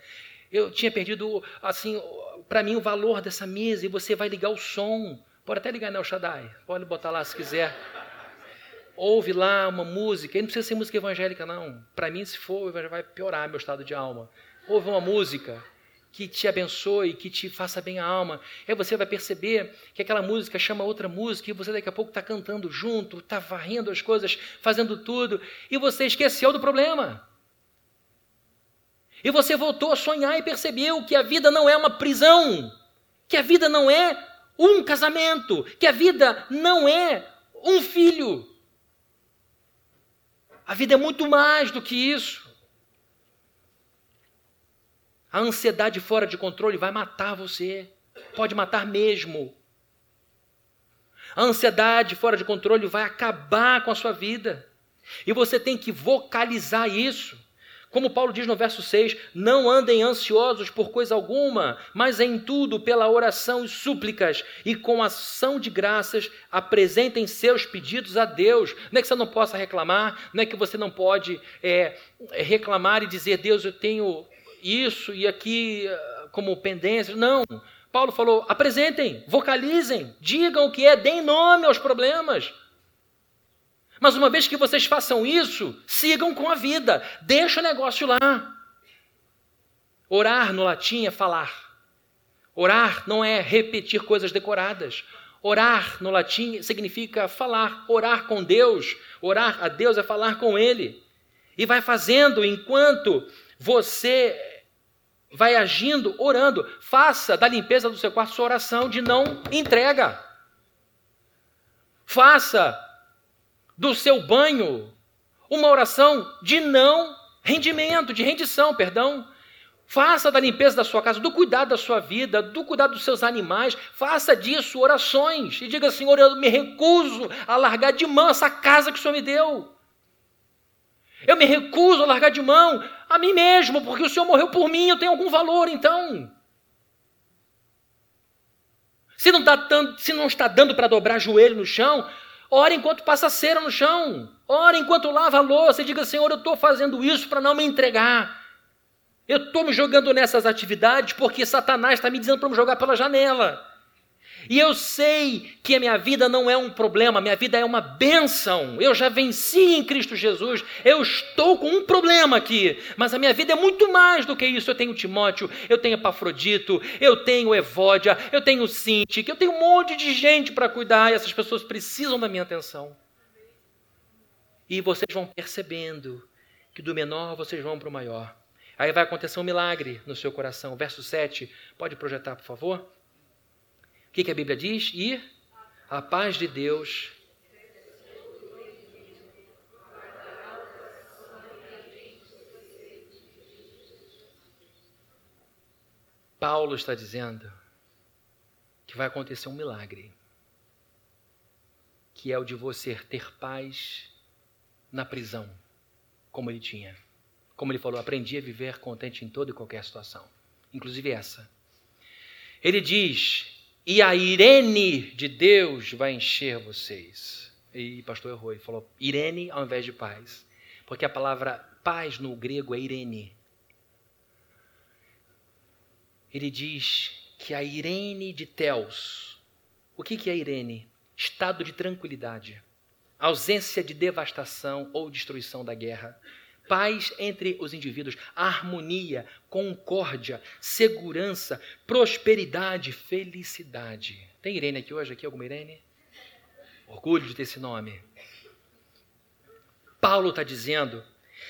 Eu tinha perdido, assim, para mim, o valor dessa mesa. E você vai ligar o som. Pode até ligar, né, o Shaddai. Pode botar lá se quiser ouve lá uma música, e não precisa ser música evangélica, não. Para mim, se for, vai piorar meu estado de alma. Ouve uma música que te abençoe, que te faça bem a alma. Aí você vai perceber que aquela música chama outra música, e você daqui a pouco está cantando junto, está varrendo as coisas, fazendo tudo, e você esqueceu do problema. E você voltou a sonhar e percebeu que a vida não é uma prisão, que a vida não é um casamento, que a vida não é um filho, a vida é muito mais do que isso. A ansiedade fora de controle vai matar você. Pode matar mesmo. A ansiedade fora de controle vai acabar com a sua vida. E você tem que vocalizar isso. Como Paulo diz no verso 6: Não andem ansiosos por coisa alguma, mas em tudo, pela oração e súplicas, e com ação de graças, apresentem seus pedidos a Deus. Não é que você não possa reclamar, não é que você não pode é, reclamar e dizer, Deus, eu tenho isso e aqui ah, como pendência. Não. Paulo falou: apresentem, vocalizem, digam o que é, deem nome aos problemas. Mas uma vez que vocês façam isso, sigam com a vida, deixa o negócio lá. Orar no latim é falar. Orar não é repetir coisas decoradas. Orar no latim significa falar, orar com Deus. Orar a Deus é falar com Ele. E vai fazendo enquanto você vai agindo, orando. Faça da limpeza do seu quarto sua oração de não entrega. Faça do seu banho uma oração de não rendimento, de rendição, perdão. Faça da limpeza da sua casa, do cuidado da sua vida, do cuidado dos seus animais, faça disso orações e diga: Senhor, eu me recuso a largar de mão essa casa que o Senhor me deu. Eu me recuso a largar de mão a mim mesmo, porque o Senhor morreu por mim, eu tenho algum valor então. Se não, tá, se não está dando para dobrar joelho no chão, Ore enquanto passa cera no chão. Ore enquanto lava a louça e diga: Senhor, eu estou fazendo isso para não me entregar. Eu estou me jogando nessas atividades porque Satanás está me dizendo para me jogar pela janela. E eu sei que a minha vida não é um problema, minha vida é uma bênção. Eu já venci em Cristo Jesus. Eu estou com um problema aqui, mas a minha vida é muito mais do que isso. Eu tenho Timóteo, eu tenho Epafrodito, eu tenho Evódia, eu tenho Sinti, eu tenho um monte de gente para cuidar e essas pessoas precisam da minha atenção. E vocês vão percebendo que do menor vocês vão para o maior. Aí vai acontecer um milagre no seu coração. Verso 7, pode projetar, por favor? O que, que a Bíblia diz? E a paz de Deus. Paulo está dizendo que vai acontecer um milagre, que é o de você ter paz na prisão, como ele tinha. Como ele falou, aprendi a viver contente em toda e qualquer situação, inclusive essa. Ele diz: E a Irene de Deus vai encher vocês. E o pastor errou, ele falou Irene ao invés de paz. Porque a palavra paz no grego é Irene. Ele diz que a Irene de Teos. O que, que é Irene? Estado de tranquilidade, ausência de devastação ou destruição da guerra paz entre os indivíduos, harmonia, concórdia, segurança, prosperidade, felicidade. Tem Irene aqui hoje? Aqui alguma Irene? Orgulho de ter esse nome. Paulo está dizendo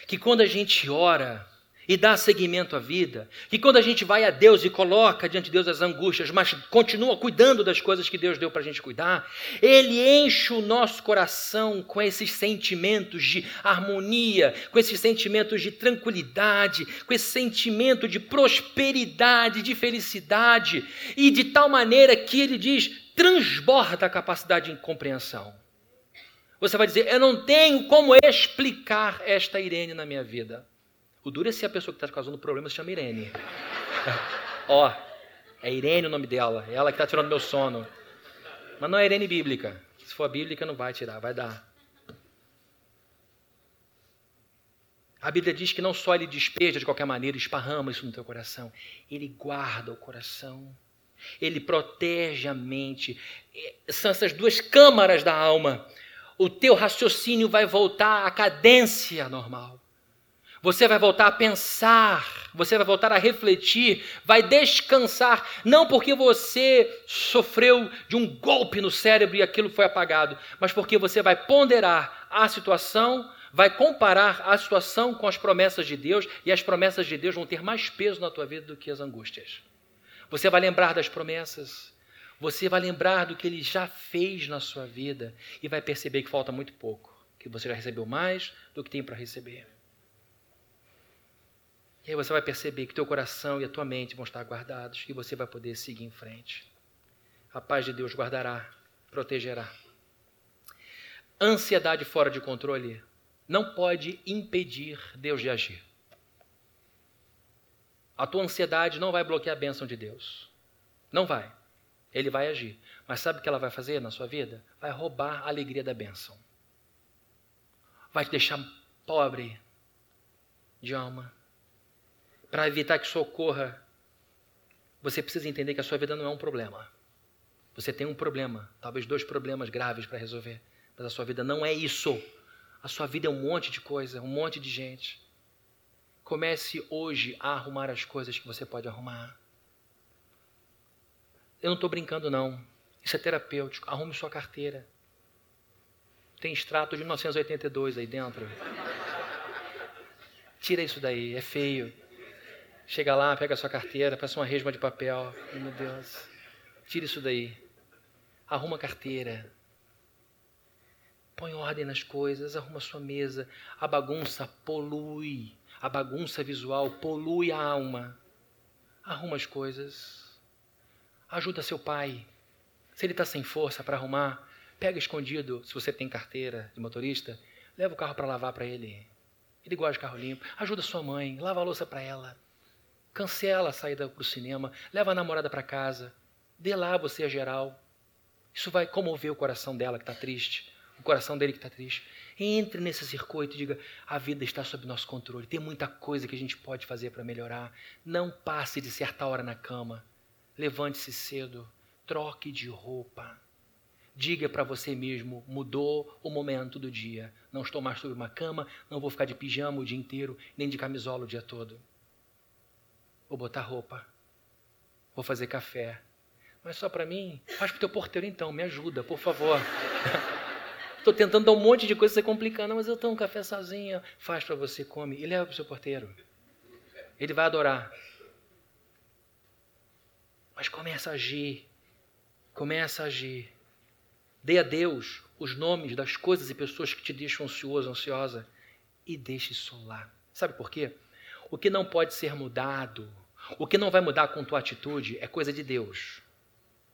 que quando a gente ora, e dá seguimento à vida, que quando a gente vai a Deus e coloca diante de Deus as angústias, mas continua cuidando das coisas que Deus deu para a gente cuidar, Ele enche o nosso coração com esses sentimentos de harmonia, com esses sentimentos de tranquilidade, com esse sentimento de prosperidade, de felicidade, e de tal maneira que Ele diz, transborda a capacidade de compreensão. Você vai dizer, eu não tenho como explicar esta Irene na minha vida. O duro é se a pessoa que está causando problema se chama Irene. (laughs) Ó, é Irene o nome dela, é ela que está tirando meu sono. Mas não é Irene bíblica. Se for bíblica, não vai tirar, vai dar. A Bíblia diz que não só ele despeja de qualquer maneira, esparrama isso no teu coração, ele guarda o coração, ele protege a mente. São essas duas câmaras da alma. O teu raciocínio vai voltar à cadência normal. Você vai voltar a pensar, você vai voltar a refletir, vai descansar, não porque você sofreu de um golpe no cérebro e aquilo foi apagado, mas porque você vai ponderar a situação, vai comparar a situação com as promessas de Deus e as promessas de Deus vão ter mais peso na tua vida do que as angústias. Você vai lembrar das promessas, você vai lembrar do que ele já fez na sua vida e vai perceber que falta muito pouco, que você já recebeu mais do que tem para receber. E aí você vai perceber que teu coração e a tua mente vão estar guardados e você vai poder seguir em frente. A paz de Deus guardará, protegerá. Ansiedade fora de controle não pode impedir Deus de agir. A tua ansiedade não vai bloquear a bênção de Deus. Não vai. Ele vai agir. Mas sabe o que ela vai fazer na sua vida? Vai roubar a alegria da bênção. Vai te deixar pobre de alma para evitar que isso ocorra, você precisa entender que a sua vida não é um problema. Você tem um problema, talvez dois problemas graves para resolver, mas a sua vida não é isso. A sua vida é um monte de coisa, um monte de gente. Comece hoje a arrumar as coisas que você pode arrumar. Eu não estou brincando, não. Isso é terapêutico. Arrume sua carteira. Tem extrato de 1982 aí dentro. Tira isso daí, é feio. Chega lá, pega a sua carteira, parece uma resma de papel. Meu Deus. Tira isso daí. Arruma a carteira. Põe ordem nas coisas, arruma a sua mesa. A bagunça polui. A bagunça visual polui a alma. Arruma as coisas. Ajuda seu pai. Se ele está sem força para arrumar, pega escondido, se você tem carteira de motorista, leva o carro para lavar para ele. Ele gosta de carro limpo. Ajuda sua mãe, lava a louça para ela. Cancela a saída para o cinema, leva a namorada para casa, dê lá você a geral. Isso vai comover o coração dela que está triste, o coração dele que está triste. Entre nesse circuito e diga: a vida está sob nosso controle, tem muita coisa que a gente pode fazer para melhorar. Não passe de certa hora na cama, levante-se cedo, troque de roupa. Diga para você mesmo: mudou o momento do dia. Não estou mais sobre uma cama, não vou ficar de pijama o dia inteiro, nem de camisola o dia todo. Vou botar roupa. Vou fazer café. Mas só para mim? Faz para o teu porteiro então, me ajuda, por favor. (laughs) Estou tentando dar um monte de coisa, você complicando, mas eu tomo um café sozinha. Faz para você, come e leva para o seu porteiro. Ele vai adorar. Mas começa a agir. Começa a agir. Dê a Deus os nomes das coisas e pessoas que te deixam ansioso, ansiosa, e deixe isso lá. Sabe por quê? O que não pode ser mudado, o que não vai mudar com tua atitude, é coisa de Deus.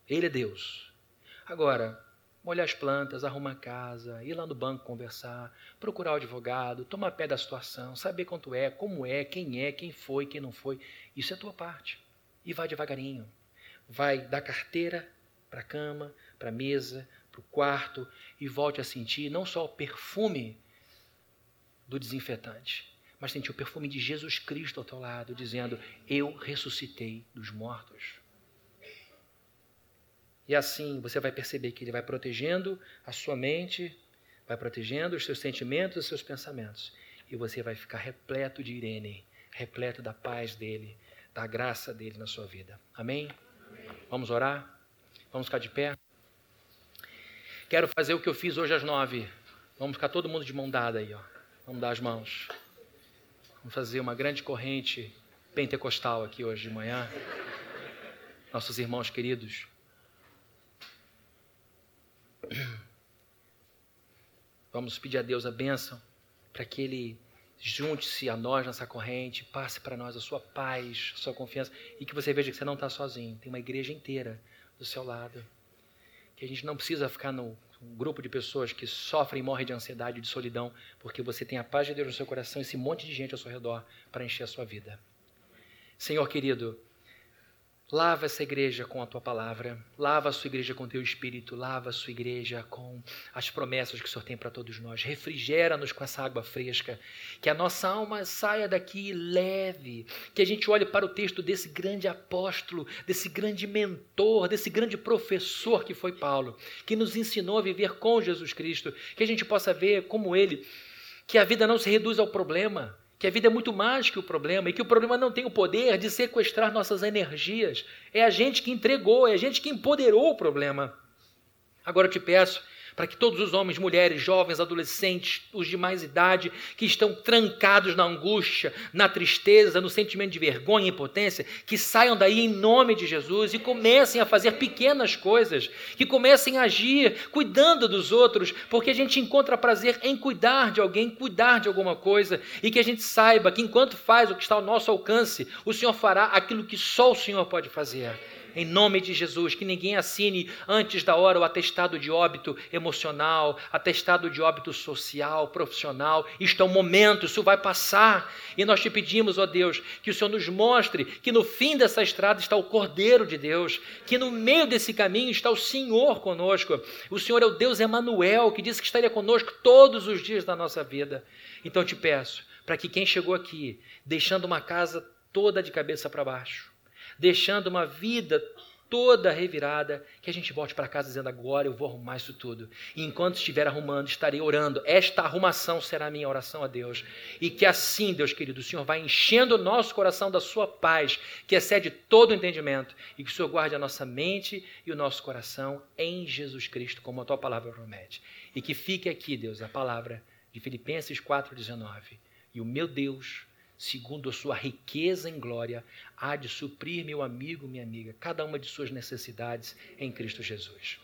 Ele é Deus. Agora, molhar as plantas, arrumar a casa, ir lá no banco conversar, procurar o advogado, tomar pé da situação, saber quanto é, como é, quem é, quem foi, quem não foi. Isso é tua parte. E vai devagarinho. Vai da carteira para a cama, para a mesa, para o quarto e volte a sentir não só o perfume do desinfetante, mas sentir o perfume de Jesus Cristo ao teu lado, dizendo: Eu ressuscitei dos mortos. E assim você vai perceber que Ele vai protegendo a sua mente, vai protegendo os seus sentimentos, os seus pensamentos. E você vai ficar repleto de Irene, repleto da paz dele, da graça dele na sua vida. Amém? Amém. Vamos orar? Vamos ficar de pé? Quero fazer o que eu fiz hoje às nove. Vamos ficar todo mundo de mão dada aí, ó. Vamos dar as mãos. Vamos fazer uma grande corrente pentecostal aqui hoje de manhã. Nossos irmãos queridos. Vamos pedir a Deus a bênção para que Ele junte-se a nós nessa corrente, passe para nós a sua paz, a sua confiança e que você veja que você não está sozinho. Tem uma igreja inteira do seu lado. Que a gente não precisa ficar no grupo de pessoas que sofrem e morrem de ansiedade de solidão, porque você tem a paz de Deus no seu coração e esse monte de gente ao seu redor para encher a sua vida. Senhor querido, Lava essa igreja com a tua palavra, lava a sua igreja com o teu espírito, lava a sua igreja com as promessas que o Senhor tem para todos nós. Refrigera-nos com essa água fresca, que a nossa alma saia daqui leve, que a gente olhe para o texto desse grande apóstolo, desse grande mentor, desse grande professor que foi Paulo, que nos ensinou a viver com Jesus Cristo, que a gente possa ver como ele, que a vida não se reduz ao problema, que a vida é muito mais que o problema e que o problema não tem o poder de sequestrar nossas energias. É a gente que entregou, é a gente que empoderou o problema. Agora eu te peço para que todos os homens, mulheres, jovens, adolescentes, os de mais idade, que estão trancados na angústia, na tristeza, no sentimento de vergonha e impotência, que saiam daí em nome de Jesus e comecem a fazer pequenas coisas, que comecem a agir cuidando dos outros, porque a gente encontra prazer em cuidar de alguém, cuidar de alguma coisa, e que a gente saiba que enquanto faz o que está ao nosso alcance, o Senhor fará aquilo que só o Senhor pode fazer em nome de Jesus, que ninguém assine antes da hora o atestado de óbito emocional, atestado de óbito social, profissional. Isto é um momento, isso vai passar. E nós te pedimos, ó Deus, que o Senhor nos mostre que no fim dessa estrada está o Cordeiro de Deus, que no meio desse caminho está o Senhor conosco. O Senhor é o Deus Emanuel, que disse que estaria conosco todos os dias da nossa vida. Então te peço, para que quem chegou aqui, deixando uma casa toda de cabeça para baixo, deixando uma vida toda revirada, que a gente volte para casa dizendo agora eu vou arrumar isso tudo. E enquanto estiver arrumando, estarei orando. Esta arrumação será a minha oração a Deus. E que assim, Deus querido, o Senhor vai enchendo o nosso coração da sua paz, que excede todo o entendimento, e que o Senhor guarde a nossa mente e o nosso coração em Jesus Cristo, como a tua palavra promete. E que fique aqui, Deus, a palavra de Filipenses 4:19. E o meu Deus segundo a sua riqueza em glória, há de suprir, meu amigo, minha amiga, cada uma de suas necessidades em Cristo Jesus.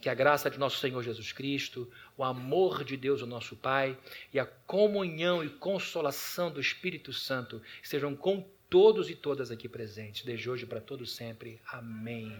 Que a graça de nosso Senhor Jesus Cristo, o amor de Deus, o nosso Pai, e a comunhão e consolação do Espírito Santo sejam com todos e todas aqui presentes, desde hoje para todos sempre. Amém.